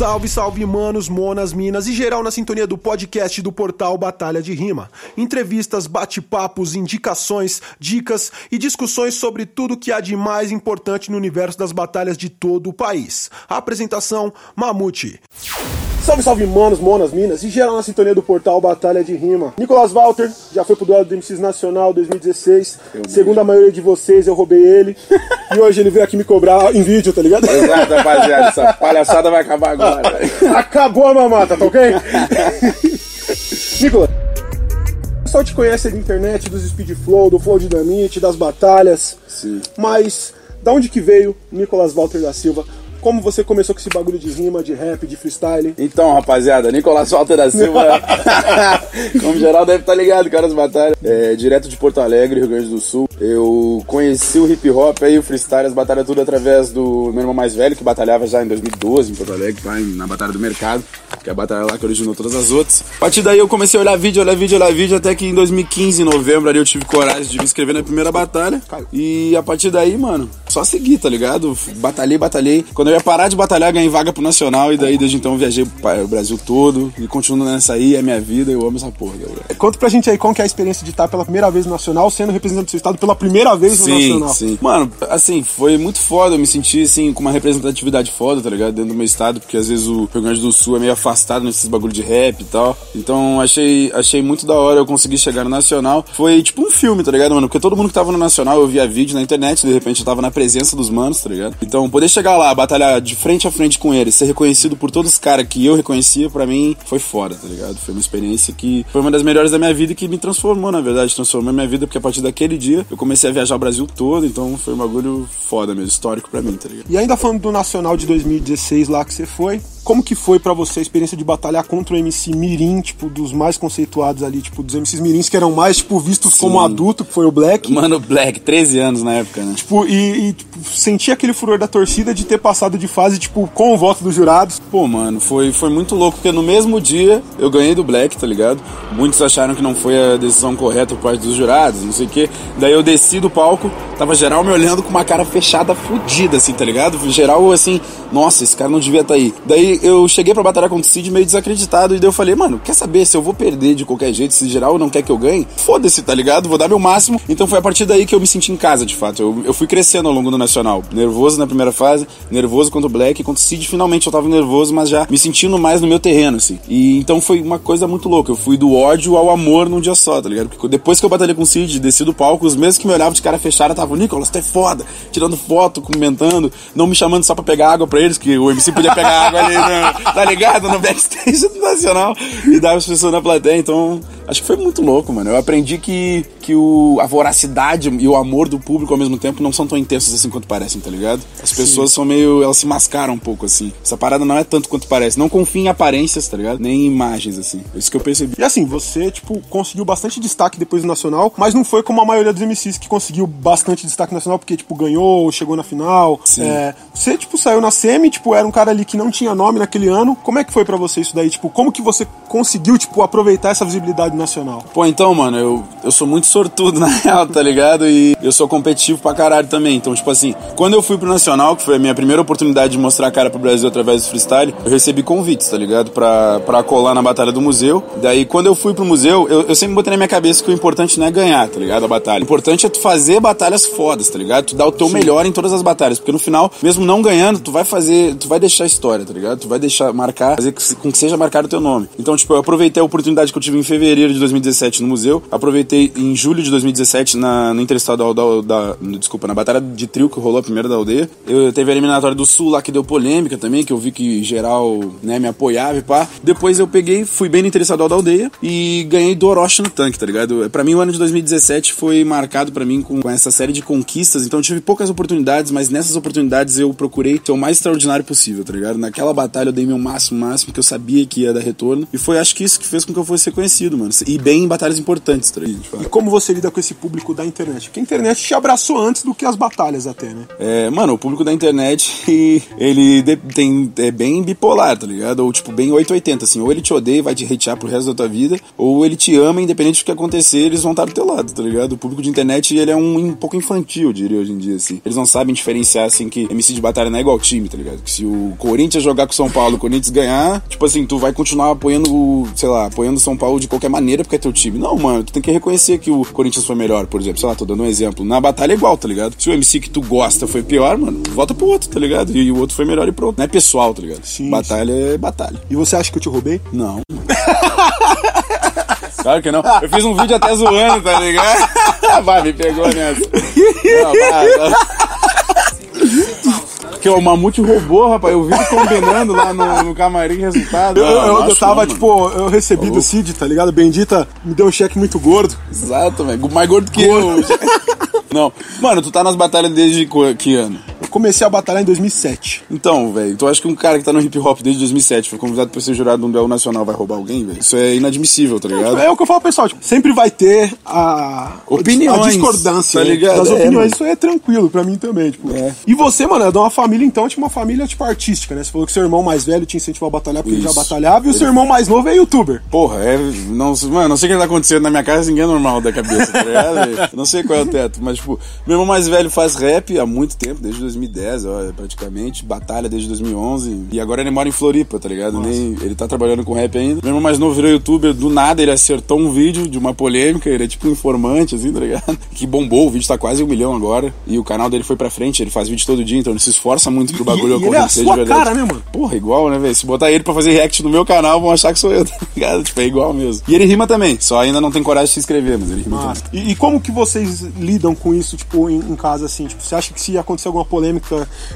Salve, salve, manos, monas, minas e geral na sintonia do podcast do portal Batalha de Rima. Entrevistas, bate-papos, indicações, dicas e discussões sobre tudo que há de mais importante no universo das batalhas de todo o país. Apresentação: Mamute. Salve, salve, manos, monas, minas e geral na sintonia do portal Batalha de Rima. Nicolas Walter já foi pro duelo do MCs Nacional 2016. Segundo a maioria de vocês, eu roubei ele. e hoje ele veio aqui me cobrar em vídeo, tá ligado? Exato, rapaziada. Essa palhaçada vai acabar agora. Acabou a mamata, tá ok? Nicolas, o pessoal te conhece da internet, dos Speed Flow, do Flow Dinamite, das batalhas. Sim. Mas da onde que veio Nicolas Walter da Silva? Como você começou com esse bagulho de rima, de rap, de freestyle? Então, rapaziada, Nicolás Walter da Silva, como geral deve estar ligado, caras batalhas. É, direto de Porto Alegre, Rio Grande do Sul. Eu conheci o hip hop aí, o freestyle, as batalhas tudo através do meu irmão mais velho, que batalhava já em 2012 em Porto Alegre, pá, na Batalha do Mercado, que é a batalha lá que originou todas as outras. A partir daí eu comecei a olhar vídeo, olhar vídeo, olhar vídeo, até que em 2015, em novembro, ali eu tive coragem de me inscrever na primeira batalha. E a partir daí, mano, só seguir, tá ligado? Batalhei, batalhei. Quando eu ia parar de batalhar, ganhei vaga pro Nacional, e daí desde então viajei o Brasil todo, e continuo nessa aí, é minha vida, eu amo essa porra, tá ligado? Conta pra gente aí como que é a experiência de estar pela primeira vez no Nacional, sendo representante do seu estado pela primeira vez no Sim, Nacional. sim. Mano, assim, foi muito foda. Eu me senti, assim, com uma representatividade foda, tá ligado? Dentro do meu estado, porque às vezes o Rio Grande do Sul é meio afastado nesses bagulho de rap e tal. Então achei, achei muito da hora eu conseguir chegar no Nacional. Foi tipo um filme, tá ligado, mano? Porque todo mundo que tava no Nacional eu via vídeo na internet, de repente eu tava na presença dos manos, tá ligado? Então poder chegar lá, batalhar de frente a frente com eles, ser reconhecido por todos os caras que eu reconhecia, pra mim foi foda, tá ligado? Foi uma experiência que foi uma das melhores da minha vida e que me transformou, na verdade, transformou minha vida, porque a partir daquele dia eu comecei a viajar o Brasil todo, então foi um bagulho foda mesmo, histórico pra mim, tá ligado? E ainda falando do Nacional de 2016 lá que você foi, como que foi pra você a experiência de batalhar contra o MC Mirim, tipo, dos mais conceituados ali, tipo, dos MCs Mirins que eram mais, tipo, vistos como adulto, que foi o Black. Mano, Black, 13 anos na época, né? Tipo, e, e tipo, sentir aquele furor da torcida de ter passado de fase, tipo, com o voto dos jurados. Pô, mano, foi, foi muito louco, porque no mesmo dia eu ganhei do Black, tá ligado? Muitos acharam que não foi a decisão correta por parte dos jurados, não sei o quê. Daí eu desci do palco, tava geral me olhando com uma cara fechada, fudida, assim, tá ligado? Geral, assim, nossa, esse cara não devia estar tá aí. Daí eu cheguei pra batalhar contra o Cid meio desacreditado, e daí eu falei, mano, quer saber se eu vou perder de qualquer jeito, se geral não quer que eu ganhe? Foda-se, tá ligado? Vou dar meu máximo. Então foi a partir daí que eu me senti em casa, de fato. Eu, eu fui crescendo ao longo do Nacional. Nervoso na primeira fase, nervoso contra o Black, contra o Cid, finalmente eu tava nervoso, mas já me sentindo mais no meu terreno, assim. E então foi uma coisa muito louca. Eu fui do ódio ao amor num dia só, tá ligado? Porque depois que eu batalhei com o Cid, desci do palco, os mesmos que me olhavam de cara fechada estavam, Nicolas, tu é foda, tirando foto, comentando, não me chamando só pra pegar água pra eles, que o MC podia pegar água ali, no, tá ligado? No backstage do Nacional e dar as pessoas na plateia. Então, acho que foi muito louco, mano. Eu aprendi que, que o, a voracidade e o amor do público ao mesmo tempo não são tão intensos assim quanto parecem, tá ligado? As pessoas são meio. Elas se mascaram um pouco assim. Essa parada não é tanto quanto parece. Não confia em aparências, tá ligado? Nem em imagens, assim. É isso que eu percebi. E assim, você, tipo, conseguiu bastante destaque depois do Nacional, mas não foi como a maioria dos MCs que conseguiu bastante destaque nacional, porque, tipo, ganhou, chegou na final. Sim. É, você, tipo, saiu na semi, tipo, era um cara ali que não tinha nome naquele ano. Como é que foi pra você isso daí? Tipo, como que você conseguiu, tipo, aproveitar essa visibilidade nacional? Pô, então, mano, eu, eu sou muito sortudo, na real, tá ligado? E eu sou competitivo pra caralho também. Então, tipo assim, quando eu fui pro Nacional, que foi a minha primeira oportunidade de mostrar a cara pro Brasil através do freestyle, eu recebi convites, tá ligado? Pra, pra colar na batalha do museu. Daí, quando eu fui pro museu, eu, eu sempre botei na minha cabeça que o importante não é ganhar, tá ligado? A batalha. O importante é tu fazer batalhas fodas, tá ligado? Tu dar o teu melhor em todas as batalhas. Porque no final, mesmo não ganhando, tu vai fazer, tu vai deixar história, tá ligado? Tu vai deixar marcar, fazer com que seja marcado o teu nome. Então, tipo, eu aproveitei a oportunidade que eu tive em fevereiro de 2017 no museu, aproveitei em julho de 2017 na, no Interestadual da, da, desculpa, na batalha de trio que rolou a primeira da aldeia. Eu teve a eliminatória do Sul lá que deu polêmica também, que eu vi que geral, né, me apoiava e pá. Depois eu peguei, fui bem no Interestadual da aldeia e ganhei do Orochi no tanque, tá ligado? Pra mim o ano de 2017 foi marcado pra mim com, com essa série de conquistas, então eu tive poucas oportunidades, mas nessas oportunidades eu procurei ser o mais extraordinário possível, tá ligado? Naquela batalha eu dei meu máximo, máximo, que eu sabia que ia dar retorno. E foi acho que isso que fez com que eu fosse reconhecido, mano. mano. E bem em batalhas importantes, tá ligado? E como você lida com esse público da internet? Porque a internet te abraçou antes do que as batalhas até, né? É, mano, o público da internet, ele tem, é bem bipolar, tá ligado? Ou tipo, bem 880, assim. Ou ele te odeia e vai te hatear pro resto da tua vida, ou ele te ama, independente do que acontecer, eles vão estar do teu lado, tá ligado? O público de internet, ele é um, um pouco infantil, eu diria, hoje em dia, assim. Eles não sabem diferenciar, assim, que MC de batalha não é igual time, tá ligado? Que se o Corinthians jogar com o São Paulo, o Corinthians ganhar, tipo assim, tu vai continuar apoiando, sei lá, apoiando o São Paulo de qualquer maneira porque é teu time. Não, mano, tu tem que reconhecer que o Corinthians foi melhor, por exemplo. Sei lá, tô dando um exemplo. Na batalha é igual, tá ligado? Se o MC que tu gosta foi pior, mano, volta pro outro, tá ligado? E o outro foi melhor e pronto. Não é pessoal, tá ligado? Sim, batalha sim. é batalha. E você acha que eu te roubei? Não. Claro que não. Eu fiz um vídeo até zoando, tá ligado? vai, me pegou nessa. Não, vai, vai. Que o Mamute roubou, rapaz. Eu vi combinando lá no, no camarim resultado. Eu, eu, eu tava, tipo, eu recebi oh. do Cid, tá ligado? Bendita me deu um cheque muito gordo. Exato, velho. Mais gordo que gordo. eu. Não. Mano, tu tá nas batalhas desde que ano? Comecei a batalhar em 2007. Então, velho, tu acha que um cara que tá no hip hop desde 2007 foi convidado pra ser jurado num duelo nacional vai roubar alguém, velho? Isso é inadmissível, tá ligado? É, é o que eu falo, pessoal, tipo, sempre vai ter a opiniões, a discordância tá ligado? das é, opiniões. Isso é tranquilo pra mim também, tipo. É. E você, mano, é de uma família então, tipo uma família tipo artística, né? Você falou que seu irmão mais velho te incentivou a batalhar porque Isso. ele já batalhava e o seu irmão mais novo é youtuber. Porra, é, não, mano, não sei o que tá acontecendo na minha casa, ninguém é normal da cabeça, tá ligado? não sei qual é o teto, mas tipo, meu irmão mais velho faz rap há muito tempo, desde 2010, ó, praticamente, batalha desde 2011. E agora ele mora em Floripa, tá ligado? Nem, ele tá trabalhando com rap ainda. Meu irmão mais novo virou youtuber, do nada ele acertou um vídeo de uma polêmica, ele é tipo um informante, assim, tá ligado? Que bombou, o vídeo tá quase um milhão agora. E o canal dele foi pra frente, ele faz vídeo todo dia, então ele se esforça muito pro bagulho e, acontecer ele é a sua de verdade. cara, né, mano? Porra, igual, né, velho? Se botar ele pra fazer react no meu canal, vão achar que sou eu, tá ligado? Tipo, é igual mesmo. E ele rima também, só ainda não tem coragem de se inscrever, mas ele rima também. E, e, como que vocês lidam com isso, tipo, em, em casa, assim? Tipo, você acha que se acontecer alguma polêmica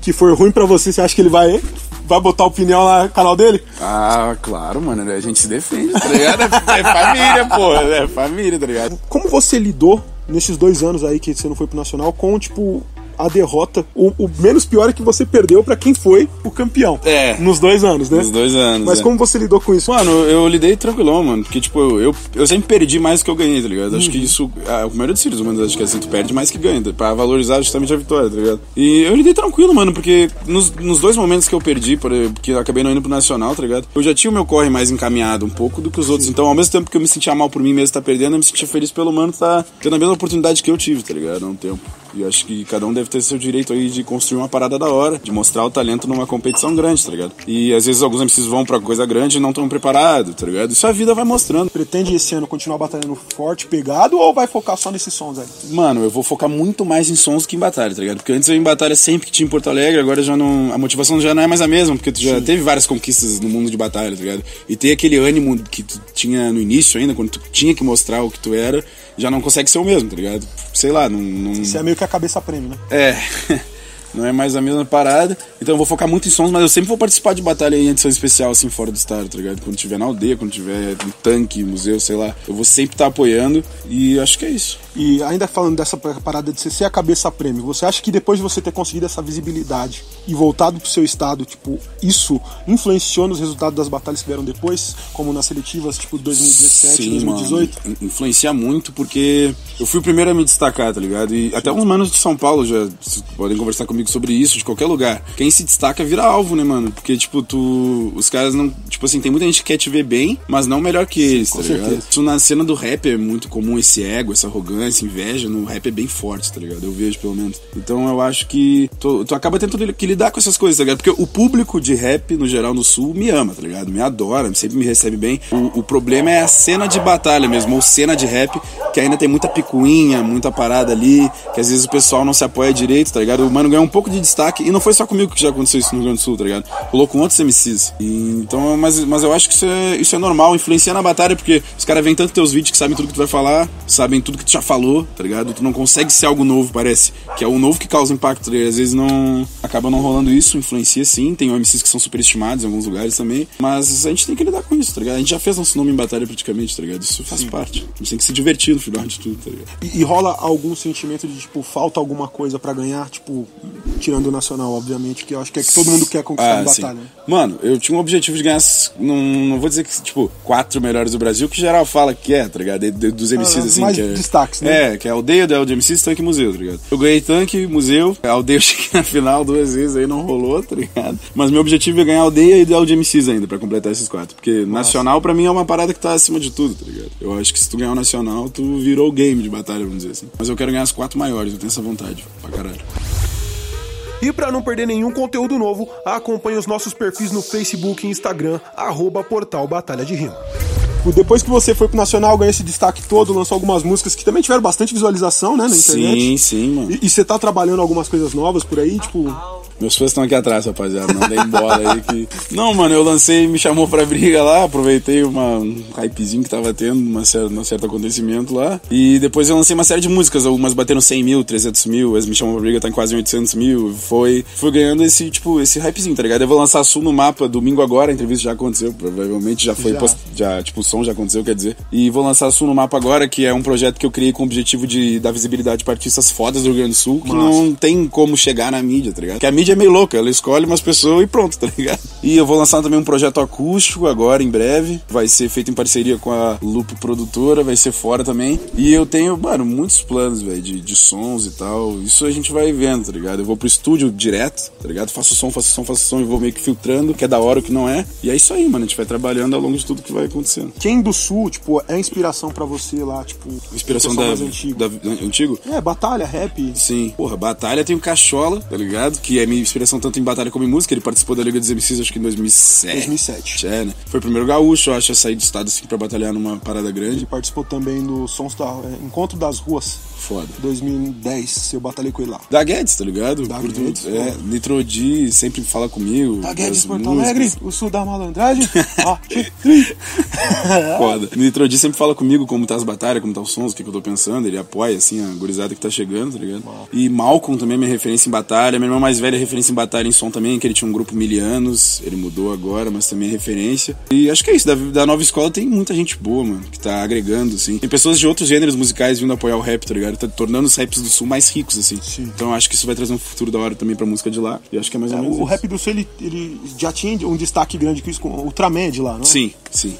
que for ruim pra você, você acha que ele vai, vai botar opinião no canal dele? Ah, claro, mano. A gente se defende, tá ligado? É, é família, pô. É família, tá ligado? Como você lidou nesses dois anos aí que você não foi pro Nacional com, tipo, a derrota. O, o menos pior é que você perdeu para quem foi o campeão. É. Nos dois anos, né? Nos dois anos. Mas é. como você lidou com isso? Mano, eu lidei tranquilão, mano. Porque, tipo, eu, eu, eu sempre perdi mais do que eu ganhei, tá ligado? Uhum. Acho que isso. A, o maioria dos seres humanos acho que é assim, tu perde mais que ganha, pra valorizar justamente a vitória, tá ligado? E eu lidei tranquilo, mano, porque nos, nos dois momentos que eu perdi, porque eu acabei não indo pro Nacional, tá ligado? Eu já tinha o meu corre mais encaminhado um pouco do que os outros. Sim. Então, ao mesmo tempo que eu me sentia mal por mim mesmo estar tá perdendo, eu me sentia feliz pelo mano tá tendo a mesma oportunidade que eu tive, tá ligado? Há um tempo. E acho que cada um deve ter seu direito aí de construir uma parada da hora, de mostrar o talento numa competição grande, tá ligado? E às vezes alguns MCs vão pra coisa grande e não estão preparados, tá ligado? Isso a vida vai mostrando. Pretende esse ano continuar batalhando forte, pegado, ou vai focar só nesses sons aí? Mano, eu vou focar muito mais em sons que em batalha, tá ligado? Porque antes eu em batalha sempre que tinha em Porto Alegre, agora já não. A motivação já não é mais a mesma, porque tu já Sim. teve várias conquistas no mundo de batalha, tá ligado? E ter aquele ânimo que tu tinha no início ainda, quando tu tinha que mostrar o que tu era, já não consegue ser o mesmo, tá ligado? Sei lá, não. não... Isso é meio que a cabeça prêmio, né? É. não é mais a mesma parada. Então eu vou focar muito em sons, mas eu sempre vou participar de batalha em edição especial, assim, fora do estado, tá ligado? Quando tiver na aldeia, quando tiver no tanque, museu, sei lá. Eu vou sempre estar tá apoiando e acho que é isso. E ainda falando dessa parada de ser a cabeça prêmio, você acha que depois de você ter conseguido essa visibilidade e voltado pro seu estado, tipo, isso influenciou nos resultados das batalhas que vieram depois, como nas seletivas, tipo, 2017, Sim, 2018? Mano, influencia muito porque eu fui o primeiro a me destacar, tá ligado? E até uns manos de São Paulo já podem conversar comigo sobre isso, de qualquer lugar. Quem se destaca vira alvo, né, mano? Porque, tipo, tu. Os caras não. Tipo assim, tem muita gente que quer te ver bem, mas não melhor que eles, Sim, tá ligado? Certeza. Isso na cena do rap é muito comum esse ego, essa arrogância inveja no rap é bem forte, tá ligado? Eu vejo pelo menos. Então eu acho que tu, tu acaba tendo que lidar com essas coisas, tá ligado? Porque o público de rap, no geral, no sul, me ama, tá ligado? Me adora, sempre me recebe bem. O, o problema é a cena de batalha mesmo, ou cena de rap, que ainda tem muita picuinha, muita parada ali, que às vezes o pessoal não se apoia direito, tá ligado? O mano ganhou um pouco de destaque, e não foi só comigo que já aconteceu isso no Rio Grande do Sul, tá ligado? Rolou com outros MCs. E, então, mas, mas eu acho que isso é, isso é normal, influencia na batalha, porque os caras veem tanto teus vídeos que sabem tudo que tu vai falar, sabem tudo que tu já falou, tá ligado? Tu não consegue ser algo novo, parece. Que é o novo que causa impacto, tá Às vezes não. Acaba não rolando isso, influencia sim. Tem MCs que são super estimados em alguns lugares também. Mas a gente tem que lidar com isso, tá ligado? A gente já fez nosso nome em batalha praticamente, tá ligado? Isso faz sim. parte. A gente tem que se divertir no final de tudo, tá ligado? E, e rola algum sentimento de, tipo, falta alguma coisa pra ganhar, tipo, tirando o nacional, obviamente, que eu acho que é que todo mundo quer conquistar Ah, em sim. batalha. né? Mano, eu tinha um objetivo de ganhar, não, não vou dizer que, tipo, quatro melhores do Brasil, que geral fala que é, tá ligado? Dos MCs, Ah, assim. mais que é, destaques, né? É, que é aldeia, da de MCs, tanque e museu, tá ligado? Eu ganhei tanque, museu, aldeia eu cheguei na final duas vezes, aí não rolou, tá ligado? Mas meu objetivo é ganhar aldeia e ideal de MCs ainda, pra completar esses quatro. Porque nacional, pra mim, é uma parada que tá acima de tudo, tá ligado? Eu acho que se tu ganhar o nacional, tu virou o game de batalha, vamos dizer assim. Mas eu quero ganhar as quatro maiores, eu tenho essa vontade, pra caralho. E para não perder nenhum conteúdo novo, acompanhe os nossos perfis no Facebook e Instagram, arroba Portal Batalha de Rima. Depois que você foi pro Nacional, ganhou esse destaque todo, lançou algumas músicas que também tiveram bastante visualização, né, na internet. Sim, sim, mano. E, você tá trabalhando algumas coisas novas por aí, tipo... Meus fãs estão aqui atrás, rapaziada. Não deem bola aí que. Não, mano, eu lancei, me chamou pra briga lá, aproveitei uma, um hypezinho que tava tendo, uma certa, um certo acontecimento lá. E depois eu lancei uma série de músicas, algumas bateram 100 mil, 300 mil, as me chamou pra briga, tá em quase 800 mil. Foi, foi ganhando esse, tipo, esse hypezinho, tá ligado? Eu vou lançar Sul no mapa domingo agora, a entrevista já aconteceu, provavelmente já foi Já. post- já, tipo, som já aconteceu, quer dizer. E vou lançar Sul no Mapa agora, que é um projeto que eu criei com o objetivo de dar visibilidade para artistas fodas do Rio Grande do Sul, que não tem como chegar na mídia, tá ligado? Porque a mídia é meio louca, ela escolhe umas pessoas e pronto, tá ligado? E eu vou lançar também um projeto acústico agora, em breve. Vai ser feito em parceria com a Lupo Produtora, vai ser fora também. E eu tenho, mano, muitos planos, velho, de, de sons e tal. Isso a gente vai vendo, tá ligado? Eu vou pro estúdio direto, tá ligado? Faço som, faço som, faço som e vou meio que filtrando, que é da hora, o que não é. E é isso aí, mano. A gente vai trabalhando ao longo de tudo que vai acontecendo. Quem do Sul, tipo, é inspiração pra você lá, tipo... Inspiração pessoal da, antigo? da, antigo? É, batalha, rap... Sim. Porra, Batalha tem o Cachola, tá ligado? Que é minha inspiração tanto em Batalha como em música. Ele participou da Liga dos MCs, acho que em 2007. 2007. É, né? Foi o primeiro gaúcho, eu acho, a sair do estado assim pra batalhar numa parada grande. Ele participou também do Sons da... é, Encontro das Ruas, Foda. 2010, eu batalhei com ele lá. Da Guedes, tá ligado? Da Curto- Guedes, é. Nitrodi sempre fala comigo. Da Guedes, Porto. Alegre, o sul da malandragem. Ah. Foda. Nitrodi sempre fala comigo como tá as batalhas, como tá os sons, o que, que eu tô pensando. Ele apoia, assim, a gurizada que tá chegando, tá ligado? E Malcolm também é minha referência em batalha. Meu irmão mais velho é referência em batalha em som também, que ele tinha um grupo mil anos. Ele mudou agora, mas também é referência. E acho que é isso. Da, da nova escola tem muita gente boa, mano, que tá agregando, assim. Tem pessoas de outros gêneros musicais vindo apoiar o rap, tá ligado? Tá tornando os raps do sul mais ricos, assim. Então eu acho que isso vai trazer um futuro da hora também pra música de lá. E acho que é mais ou menos O isso. rap do sul, ele, ele já tinha um destaque grande com isso, com o Ultraman de lá, não é? Sim, sim.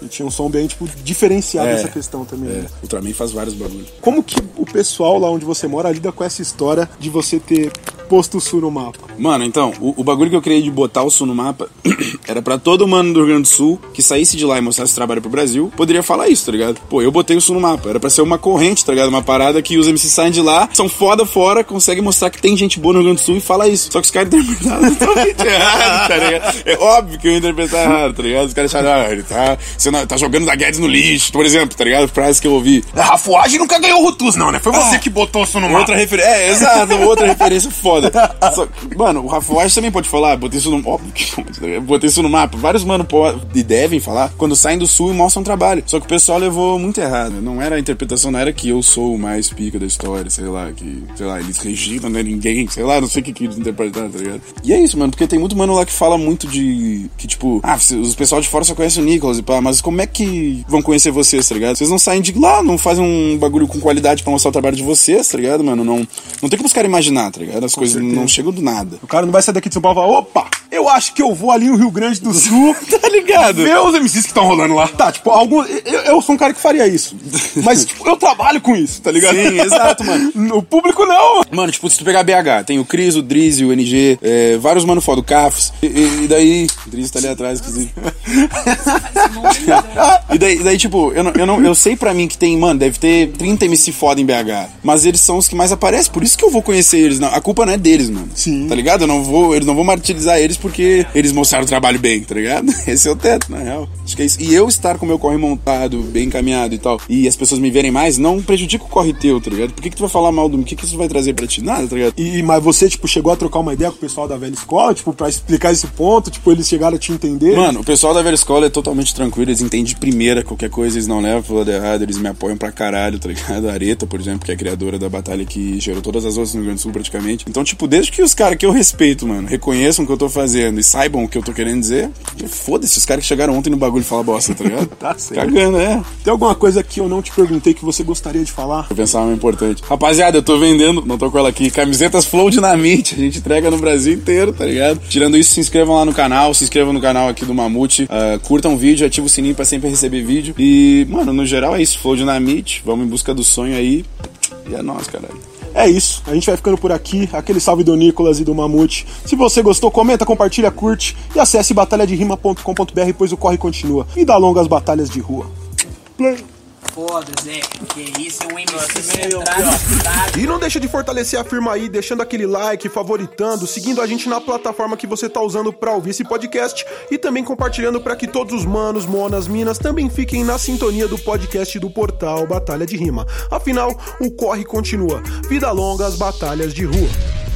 Ele tinha um som bem, tipo, diferenciado É, nessa questão também. É, né? o Ultraman faz vários bagulhos. Como que o pessoal lá onde você mora lida com essa história de você ter posto o sul no mapa? Mano, então, o, o bagulho que eu criei de botar o sul no mapa era pra todo mano do Rio Grande do Sul que saísse de lá e mostrasse trabalho pro Brasil, poderia falar isso, tá ligado? Pô, eu botei o sul no mapa. Era pra ser uma corrente, tá ligado? Uma parada que os MCs saem de lá, são foda fora, conseguem mostrar que tem gente boa no Rio Grande do Sul e fala isso. Só que os caras interpretaram totalmente errado, tá ligado? É óbvio que eu ia interpretar errado, tá ligado? Os caras acharam, ah, ele tá, você não- tá jogando da Guedes no lixo, por exemplo, tá ligado? Frases que eu ouvi. A Rafuagem nunca ganhou o Rutus, não, né? Foi você que botou o sul no Outra referência. É, exato, outra referência foda. Só mano, o Wash também pode falar, botei isso no. Óbvio que tá botei isso no mapa. Vários mano podem e devem falar quando saem do sul e mostram trabalho. Só que o pessoal levou muito errado. Não era a interpretação, não era que eu sou o mais pica da história, sei lá, que, sei lá, eles regitam, não é ninguém, sei lá, não sei o que que eles interpretaram, tá ligado? E é isso, mano, porque tem muito mano lá que fala muito de. que tipo, ah, os pessoal de fora só conhecem o Nicholas e pá, mas como é que vão conhecer vocês, tá ligado? Vocês não saem de lá, não fazem um bagulho com qualidade pra mostrar o trabalho de vocês, tá ligado, mano? Não, não tem como os caras imaginar, tá ligado? As coisas certeza. não chegam do nada. O cara não vai sair daqui de São Paulo e falar, opa, eu acho que eu vou ali no Rio Grande do Sul. Tá ligado? Ver os MCs que estão rolando lá. Tá, tipo, algum, eu, eu sou um cara que faria isso. Mas, tipo, eu trabalho com isso, tá ligado? Sim, exato, mano. O público não. Mano, tipo, se tu pegar BH, tem o Cris, o Drizzy, o NG, é, vários mano foda, o Cafs. E, e- e daí. O Drizzy tá ali atrás, inclusive. E daí, daí, tipo, eu, não, eu, não, eu sei pra mim que tem, mano, deve ter 30 MC foda em BH. Mas eles são os que mais aparecem, por isso que eu vou conhecer eles. Não, a culpa não é deles, mano. Sim. Tá ligado? Eu não vou, eles não vou martirizar eles porque eles mostraram o trabalho bem, tá ligado? Esse é o teto, na real. Acho que é isso. E eu estar com o meu corre montado, bem encaminhado e tal, e as pessoas me verem mais, não prejudica o corre teu, tá ligado? Por que, que tu vai falar mal do. O que, que isso vai trazer pra ti? Nada, tá ligado? E, mas você, tipo, chegou a trocar uma ideia com o pessoal da velha escola, tipo, pra explicar esse ponto, tipo, eles chegaram a te entender? Mano, o pessoal da velha escola é totalmente tranquilo, eles entendem de primeira qualquer coisa, eles não levam pro lado errado, eles me apoiam pra caralho, tá ligado? A Areta, por exemplo, que é a criadora da batalha que gerou todas as outras no Rio Grande do Sul praticamente. Então, tipo, desde que os caras que eu respeito, mano, reconheçam o que eu tô fazendo e saibam o que eu tô querendo dizer, foda-se, os caras que chegaram ontem no bagulho falar bosta, tá ligado? tá certo. Cagando, é. Tem alguma coisa que eu não te perguntei que você gostaria de falar? Vou pensar uma importante. Rapaziada, eu tô vendendo, não tô com ela aqui, camisetas Flow Dinamite. A gente entrega no Brasil inteiro, tá ligado? Tirando isso, se inscrevam lá no canal, se inscrevam no canal aqui do Mamute, uh, curtam o vídeo, ativa o sininho pra sempre receber vídeo. E, mano, no geral é isso. Flow Dinamite, vamos em busca do sonho aí. E é nóis, caralho. É isso, a gente vai ficando por aqui. Aquele salve do Nicolas e do Mamute. Se você gostou, comenta, compartilha, curte e acesse batalhaderima.com.br, pois o corre continua. E dá longas batalhas de rua. Play. Foda, Zé. Que isso, é um MC centrado. E não deixa de fortalecer a firma aí, deixando aquele like, favoritando, seguindo a gente na plataforma que você tá usando para ouvir esse podcast e também compartilhando para que todos os manos, monas, minas também fiquem na sintonia do podcast do portal Batalha de Rima. Afinal, o corre continua. Vida longa, as batalhas de rua.